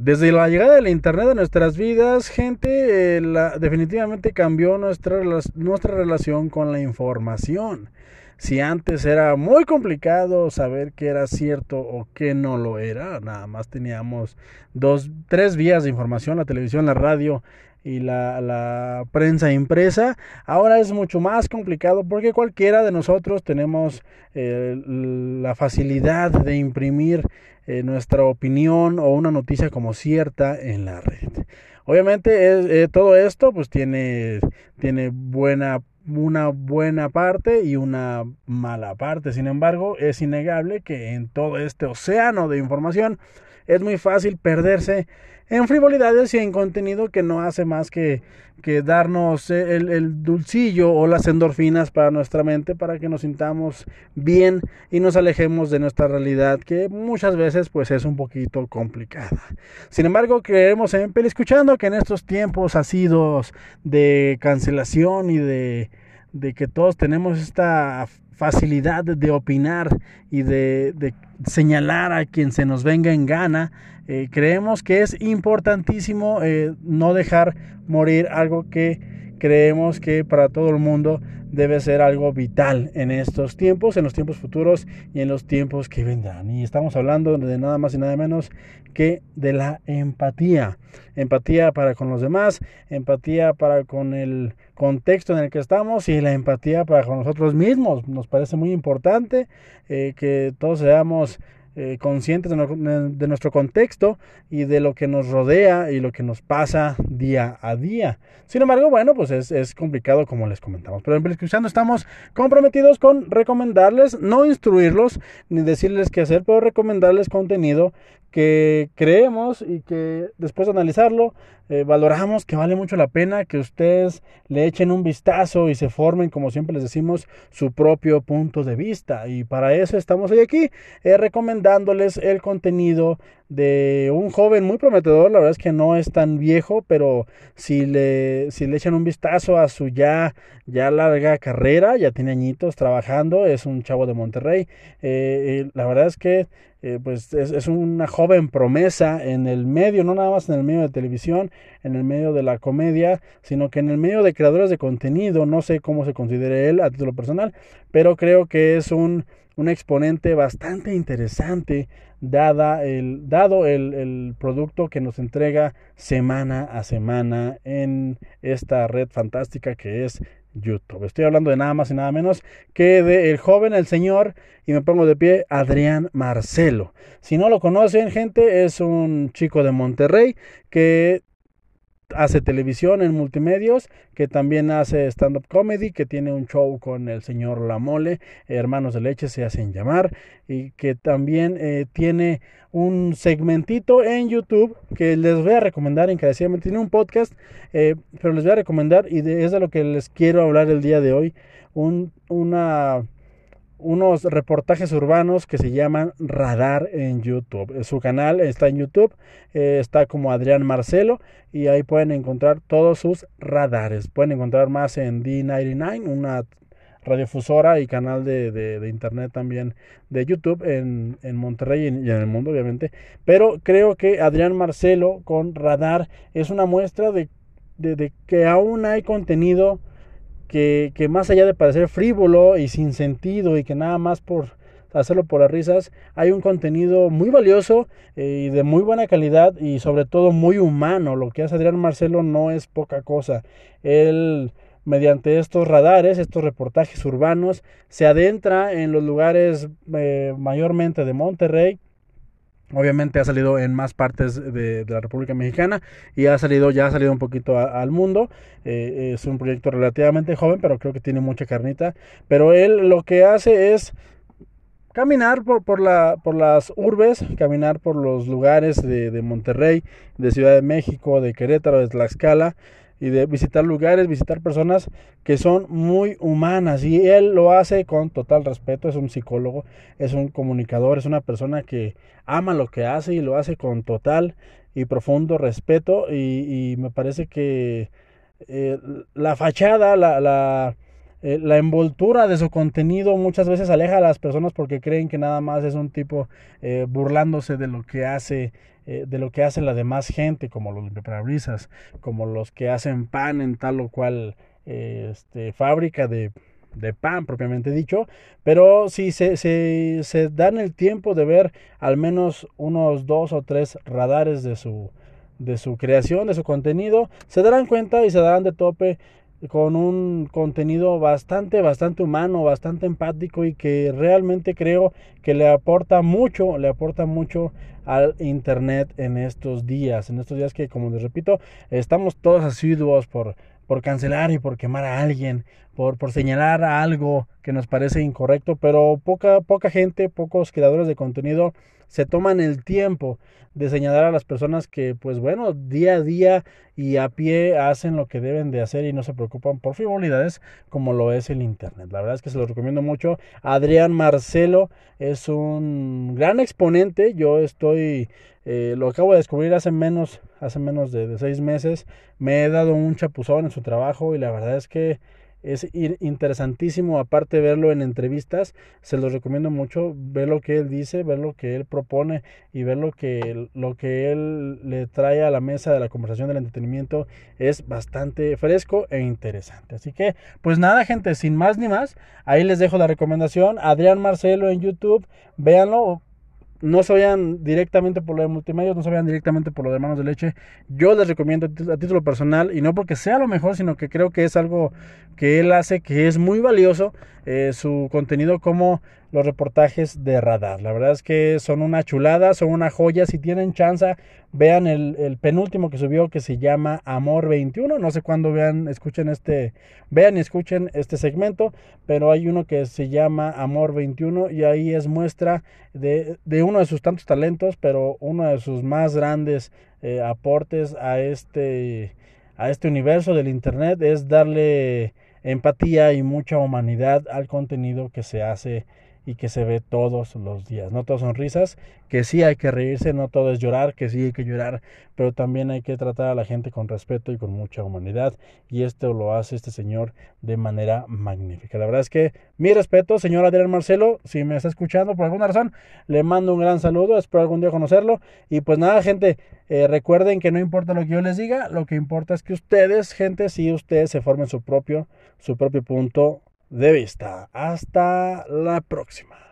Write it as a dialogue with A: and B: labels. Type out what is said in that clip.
A: Desde la llegada del Internet a nuestras vidas, gente, eh, definitivamente cambió nuestra, nuestra relación con la información. Si antes era muy complicado saber qué era cierto o qué no lo era, nada más teníamos dos, tres vías de información, la televisión, la radio y la, la, prensa impresa. Ahora es mucho más complicado porque cualquiera de nosotros tenemos eh, la facilidad de imprimir eh, nuestra opinión o una noticia como cierta en la red. Obviamente eh, todo esto pues tiene, tiene buena una buena parte y una mala parte. Sin embargo, es innegable que en todo este océano de información es muy fácil perderse en frivolidades y en contenido que no hace más que, que darnos el, el, dulcillo o las endorfinas para nuestra mente para que nos sintamos bien y nos alejemos de nuestra realidad que muchas veces pues es un poquito complicada. Sin embargo, creemos en escuchando que en estos tiempos sido de cancelación y de, de que todos tenemos esta facilidad de opinar y de, señalar a quien se nos venga en gana, eh, creemos que es importantísimo eh, no dejar morir algo que creemos que para todo el mundo debe ser algo vital en estos tiempos, en los tiempos futuros y en los tiempos que vendrán. Y estamos hablando de nada más y nada menos que de la empatía. Empatía para con los demás, empatía para con el contexto en el que estamos y la empatía para con nosotros mismos. Nos parece muy importante eh, que todos seamos eh, conscientes de, nuestro contexto y de lo que nos rodea y lo que nos pasa día a día. Sin embargo, bueno, pues es, complicado como les comentamos. Pero en Escuchando estamos comprometidos con recomendarles, no instruirlos ni decirles qué hacer, pero recomendarles contenido que creemos y que después de analizarlo eh, valoramos que vale mucho la pena que ustedes le echen un vistazo y se formen, como siempre les decimos, su propio punto de vista. Y para eso estamos hoy aquí, eh, recomendándoles el contenido de un joven muy prometedor, la verdad es que no es tan viejo, pero si le, si le echan un vistazo a su ya, ya larga carrera, ya tiene añitos trabajando, es un chavo de Monterrey, eh, la verdad es que eh, pues es, es, una joven promesa en el medio, no nada más en el medio de televisión, en el medio de la comedia, sino que en el medio de creadores de contenido, no sé cómo se considere él a título personal, pero creo que es un, un exponente bastante interesante dada el, dado el, el, producto que nos entrega semana a semana en esta red fantástica que es YouTube. Estoy hablando de nada más y nada menos que de el joven, el señor, y me pongo de pie, Adrián Marcelo. Si no lo conocen, gente, es un chico de Monterrey que hace televisión en multimedios, que también hace stand-up comedy, que tiene un show con el señor La Mole, Hermanos de Leche se hacen llamar, y que también eh, tiene un segmentito en YouTube que les voy a recomendar encarecidamente. Tiene un podcast, eh, pero les voy a recomendar, y de, es de lo que les quiero hablar el día de hoy, un, una unos reportajes urbanos que se llaman Radar en YouTube. Su canal está en YouTube, eh, está como Adrián Marcelo y ahí pueden encontrar todos sus radares. Pueden encontrar más en D99, una radiofusora y canal de, de, internet también de YouTube en, en Monterrey y en, el mundo obviamente. Pero creo que Adrián Marcelo con Radar es una muestra de, de que aún hay contenido que, más allá de parecer frívolo y sin sentido y que nada más por hacerlo por las risas, hay un contenido muy valioso eh, y de muy buena calidad y sobre todo muy humano. Lo que hace Adrián Marcelo no es poca cosa. Él mediante estos radares, estos reportajes urbanos, se adentra en los lugares eh, mayormente de Monterrey Obviamente ha salido en más partes de, la República Mexicana y ha salido, ya ha salido un poquito al mundo. Eh, es un proyecto relativamente joven, pero creo que tiene mucha carnita. Pero él lo que hace es caminar por, por, la, por las urbes, caminar por los lugares de, de Monterrey, de Ciudad de México, de Querétaro, de Tlaxcala y de visitar lugares, visitar personas que son muy humanas y él lo hace con total respeto, es un psicólogo, es un comunicador, es una persona que ama lo que hace y lo hace con total y profundo respeto y, me parece que eh, la fachada, la, la, eh, la envoltura de su contenido muchas veces aleja a las personas porque creen que nada más es un tipo eh, burlándose de lo que hace eh, de lo que hace la demás gente como los limpiaparabrisas como los que hacen pan en tal o cual este, fábrica de, de pan propiamente dicho, pero si se, se, se, dan el tiempo de ver al menos unos dos o tres radares de su, de su creación, de su contenido, se darán cuenta y se darán de tope con un contenido bastante, bastante humano, bastante empático y que realmente creo que le aporta mucho, le aporta mucho al Internet en estos días, en estos días que, como les repito, estamos todos asiduos por, por cancelar y por quemar a alguien, por, por señalar algo que nos parece incorrecto, pero poca, poca gente, pocos creadores de contenido se toman el tiempo de señalar a las personas que, pues bueno, día a día y a pie hacen lo que deben de hacer y no se preocupan por frivolidades como lo es el Internet. La verdad es que se lo recomiendo mucho. Adrián Marcelo es un gran exponente. Yo estoy, eh, lo acabo de descubrir hace menos, hace menos de, de seis meses. Me he dado un chapuzón en su trabajo y la verdad es que es interesantísimo, aparte verlo en entrevistas, se los recomiendo mucho, ver lo que él dice, ver lo que él propone y ver lo que, lo que él le trae a la mesa de la conversación del entretenimiento es bastante fresco e interesante. Así que, pues nada, gente, sin más ni más, ahí les dejo la recomendación. Adrián Marcelo en YouTube, véanlo, no se vayan directamente por lo de multimedia, no se vayan directamente por lo de manos de leche. Yo les recomiendo a título personal, y no porque sea lo mejor, sino que creo que es algo que él hace que es muy valioso eh, su contenido como los reportajes de radar. La verdad es que son una chulada, son una joya. Si tienen chance, vean el, penúltimo que subió que se llama Amor 21. No sé cuándo vean, escuchen este, vean y escuchen este segmento, pero hay uno que se llama Amor 21 y ahí es muestra de, de uno de sus tantos talentos, pero uno de sus más grandes eh, aportes a este, a este universo del Internet es darle empatía y mucha humanidad al contenido que se hace y que se ve todos los días. No todas son risas, que sí hay que reírse, no todo es llorar, que sí hay que llorar, pero también hay que tratar a la gente con respeto y con mucha humanidad. Y esto lo hace este señor de manera magnífica. La verdad es que mi respeto, señor Adrián Marcelo, si me está escuchando por alguna razón, le mando un gran saludo, espero algún día conocerlo. Y pues nada, gente, eh, recuerden que no importa lo que yo les diga, lo que importa es que ustedes, gente, si ustedes se formen su propio, su propio punto de vista. Hasta la próxima.